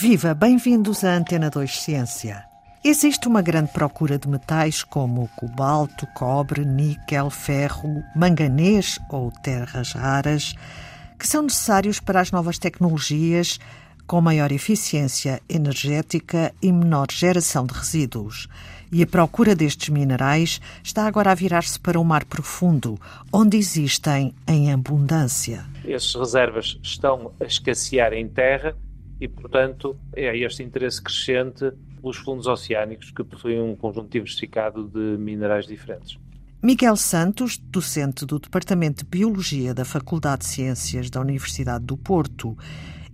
Viva, bem-vindos à Antena 2 Ciência. Existe uma grande procura de metais como cobalto, cobre, níquel, ferro, manganês ou terras raras, que são necessários para as novas tecnologias com maior eficiência energética e menor geração de resíduos. E a procura destes minerais está agora a virar-se para o mar profundo, onde existem em abundância. Essas reservas estão a escassear em terra e, portanto, é este interesse crescente pelos fundos oceânicos que possuem um conjunto diversificado de minerais diferentes. Miguel Santos, docente do Departamento de Biologia da Faculdade de Ciências da Universidade do Porto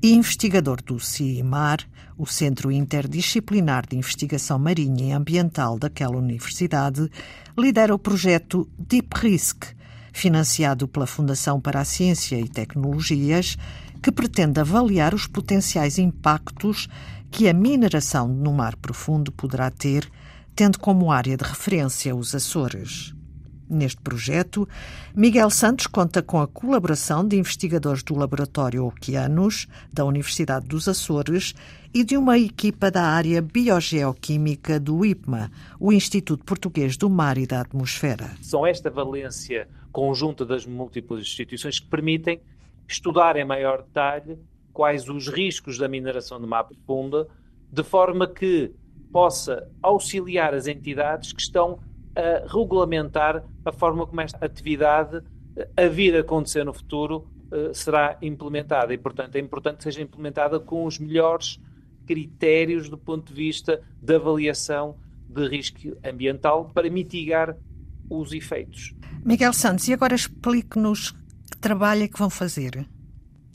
e investigador do CIMAR, o Centro Interdisciplinar de Investigação Marinha e Ambiental daquela universidade, lidera o projeto Deep Risk, financiado pela Fundação para a Ciência e Tecnologias, que pretende avaliar os potenciais impactos que a mineração no mar profundo poderá ter, tendo como área de referência os Açores. Neste projeto, Miguel Santos conta com a colaboração de investigadores do Laboratório Oceanos, da Universidade dos Açores, e de uma equipa da área biogeoquímica do IPMA, o Instituto Português do Mar e da Atmosfera. São esta valência conjunta das múltiplas instituições que permitem estudar em maior detalhe quais os riscos da mineração de mar profunda, de forma que possa auxiliar as entidades que estão a regulamentar a forma como esta atividade, a vir a acontecer no futuro, eh, será implementada. E, portanto, é importante que seja implementada com os melhores critérios do ponto de vista da avaliação de risco ambiental para mitigar os efeitos. Miguel Santos, e agora explique-nos que trabalho é que vão fazer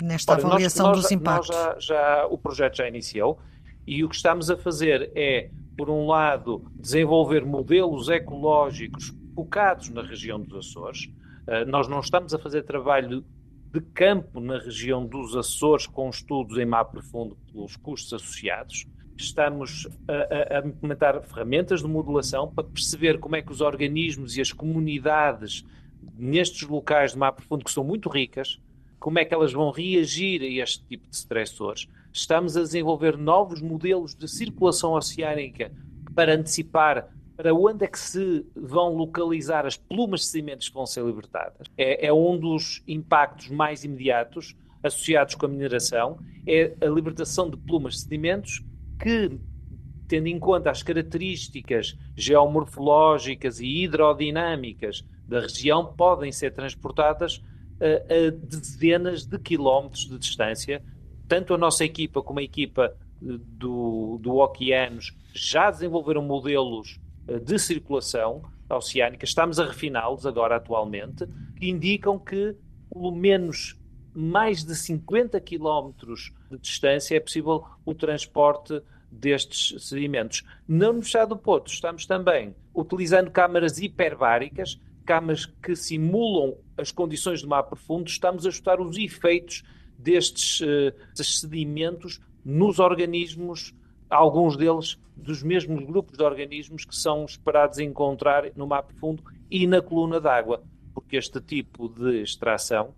nesta Ora, avaliação nós, nós, dos impactos. Já, já, o projeto já iniciou e o que estamos a fazer é por um lado, desenvolver modelos ecológicos focados na região dos Açores. Uh, nós não estamos a fazer trabalho de campo na região dos Açores com estudos em mar profundo pelos custos associados. Estamos a, a, a implementar ferramentas de modulação para perceber como é que os organismos e as comunidades nestes locais de mar profundo, que são muito ricas, como é que elas vão reagir a este tipo de stressores Estamos a desenvolver novos modelos de circulação oceânica para antecipar para onde é que se vão localizar as plumas de sedimentos que vão ser libertadas. É, é, um dos impactos mais imediatos associados com a mineração, é a libertação de plumas de sedimentos que, tendo em conta as características geomorfológicas e hidrodinâmicas da região, podem ser transportadas a, a dezenas de quilómetros de distância tanto a nossa equipa como a equipa eh, do, do Oceanos já desenvolveram modelos eh, de circulação oceânica, estamos a refiná-los agora atualmente, que indicam que pelo menos mais de 50 quilómetros de distância é possível o transporte destes sedimentos. Na Universidade do Porto estamos também utilizando câmaras hiperbáricas, câmaras que simulam as condições do mar profundo, estamos a estudar os efeitos destes uh, sedimentos nos organismos, alguns deles dos mesmos grupos de organismos que são esperados encontrar no mar profundo e na coluna d'água, porque este tipo de extração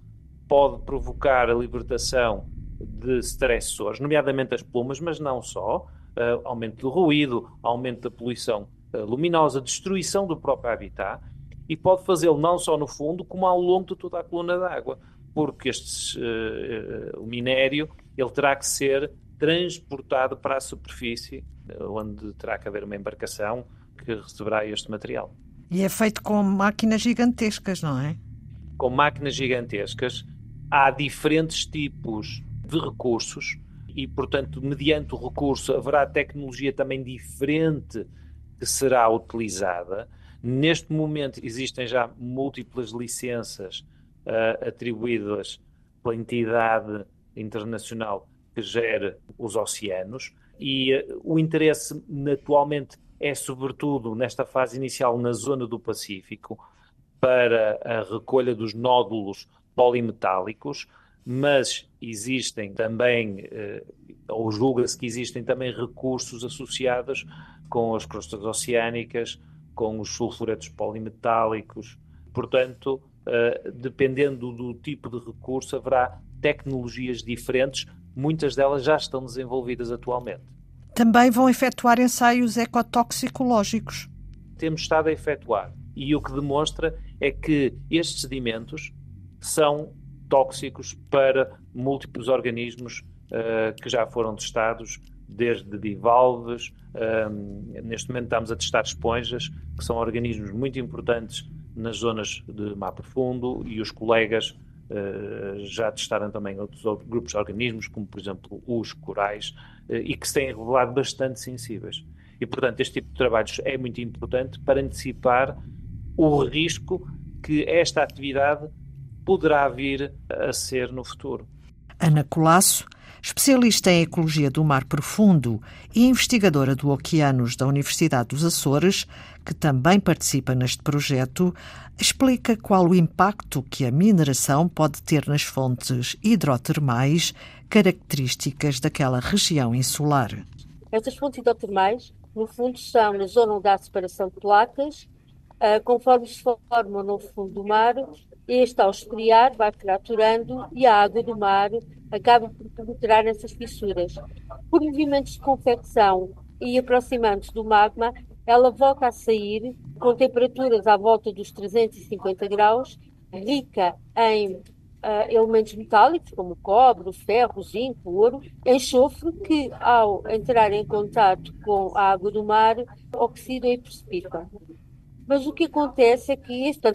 pode provocar a libertação de stressores, nomeadamente as plumas, mas não só, uh, aumento do ruído, aumento da poluição uh, luminosa, destruição do próprio habitat, e pode fazê-lo não só no fundo, como ao longo de toda a coluna d'água porque este, uh, o minério ele terá que ser transportado para a superfície, uh, onde terá que haver uma embarcação que receberá este material. E é feito com máquinas gigantescas, não é? Com máquinas gigantescas. Há diferentes tipos de recursos e, portanto, mediante o recurso haverá tecnologia também diferente que será utilizada. Neste momento existem já múltiplas licenças uh, atribuídas pela entidade internacional que gera os oceanos. E uh, o interesse atualmente é sobretudo nesta fase inicial na zona do Pacífico para a recolha dos nódulos polimetálicos, mas existem também, uh, ou julga-se que existem também recursos associados com as crostas oceânicas, com os sulfuretos polimetálicos. Portanto, uh, dependendo do tipo de recurso, haverá tecnologias diferentes muitas delas já estão desenvolvidas atualmente. Também vão efetuar ensaios ecotoxicológicos. Temos estado a efetuar e o que demonstra é que estes sedimentos são tóxicos para múltiplos organismos uh, que já foram testados, desde bivalves, uh, neste momento estamos a testar esponjas, que são organismos muito importantes nas zonas de mar profundo, e os colegas uh, já testaram também outros grupos de organismos, como por exemplo os corais, e que se têm revelado bastante sensíveis. E, portanto, este tipo de trabalhos é muito importante para antecipar o risco que esta atividade poderá vir a ser no futuro. Ana Colasso, especialista em ecologia do mar profundo e investigadora do Oceanos da Universidade dos Açores, que também participa neste projeto, explica qual o impacto que a mineração pode ter nas fontes hidrotermais características daquela região insular. Estas fontes hidrotermais, no fundo, são na zona onde há separação de placas, uh, conforme se formam no fundo do mar, este, ao esfriar, vai fraturando e a água do mar acaba por penetrar nessas fissuras. Por movimentos de convecção e aproximando-se do magma, ela volta a sair com temperaturas à volta dos 350 graus, rica em uh, elementos metálicos como cobre, ferro, zinco, ouro, enxofre que, ao entrar em contato com a água do mar, oxidam e precipitam. Mas o que acontece é que, este,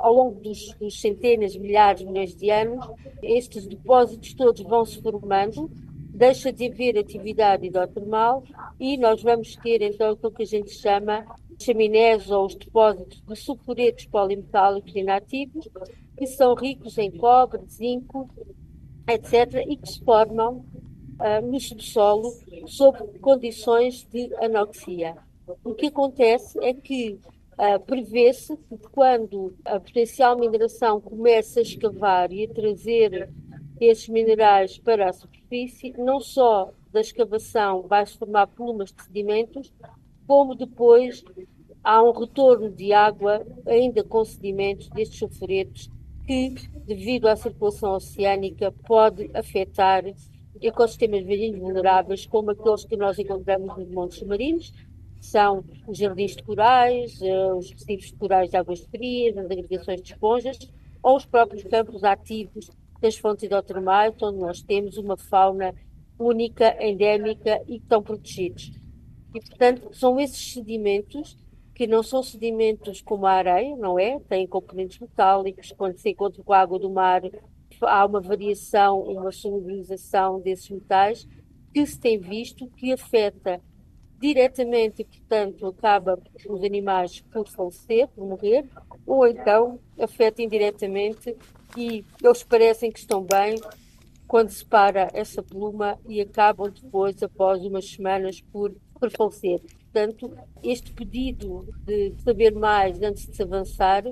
ao longo dos, dos centenas, milhares, milhões de anos, estes depósitos todos vão se formando, deixa de haver atividade hidrotermal e nós vamos ter então aquilo que a gente chama chaminés ou os depósitos de sulfuretos polimetálicos inativos, que são ricos em cobre, zinco, etc., e que se formam uh, no subsolo sob condições de anoxia. O que acontece é que Uh, Prevê-se que quando a potencial mineração começa a escavar e a trazer esses minerais para a superfície, não só da escavação vai-se formar plumas de sedimentos, como depois há um retorno de água ainda com sedimentos destes sulfuretos que, devido à circulação oceânica, pode afetar ecossistemas marinhos vulneráveis, como aqueles que nós encontramos nos montes submarinos, são os jardins de corais, eh, os recifes de corais de águas frias, as agregações de esponjas ou os próprios campos ativos das fontes hidrotermais, onde nós temos uma fauna única, endémica e que estão protegidos. E, portanto, são esses sedimentos que não são sedimentos como a areia, não é? Têm componentes metálicos, quando se encontra com a água do mar, há uma variação, uma solubilização desses metais que se tem visto que afeta diretamente portanto, acaba os animais por falecer, por morrer, ou então afeta indiretamente e eles parecem que estão bem quando se para essa pluma e acabam depois, após umas semanas, por, por falecer. Portanto, este pedido de saber mais antes de se avançar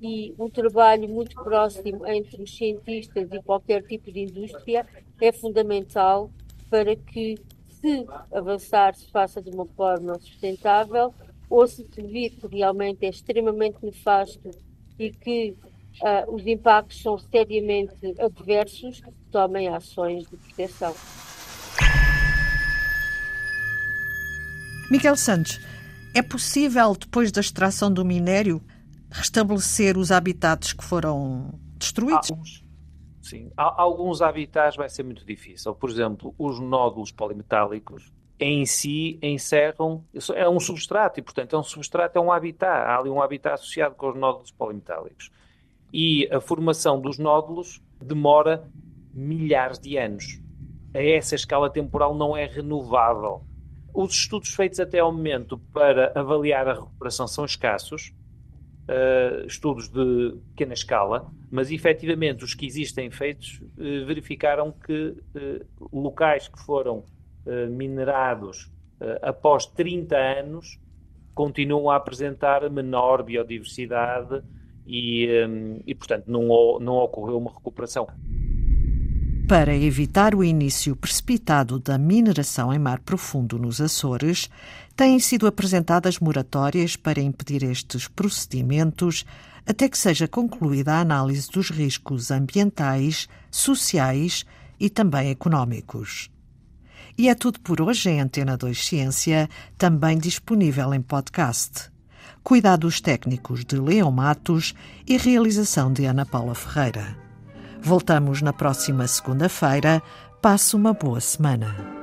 e um trabalho muito próximo entre os cientistas e qualquer tipo de indústria é fundamental para que se avançar se faça de uma forma sustentável ou se se vir que realmente é extremamente nefasto e que uh, os impactos são seriamente adversos, tomem ações de proteção. Miguel Santos, é possível, depois da extração do minério, restabelecer os habitats que foram destruídos? Ah, Sim, alguns habitats vai ser muito difícil. Por exemplo, os nódulos polimetálicos em si encerram, é um substrato e, portanto, é um substrato, é um habitat. Há ali um habitat associado com os nódulos polimetálicos. E a formação dos nódulos demora milhares de anos. A essa escala temporal não é renovável. Os estudos feitos até ao momento para avaliar a recuperação são escassos, uh, estudos de pequena escala, mas efetivamente os que existem feitos uh, verificaram que uh, locais que foram minerados após 30 anos continuam a apresentar menor biodiversidade e, um, e portanto, não, não ocorreu uma recuperação. Para evitar o início precipitado da mineração em mar profundo nos Açores, têm sido apresentadas moratórias para impedir estes procedimentos até que seja concluída a análise dos riscos ambientais, sociais e também económicos. E é tudo por hoje em Antena 2 Ciência, também disponível em podcast. Cuidados técnicos de Leão Matos e realização de Ana Paula Ferreira. Voltamos na próxima segunda-feira. Passe uma boa semana.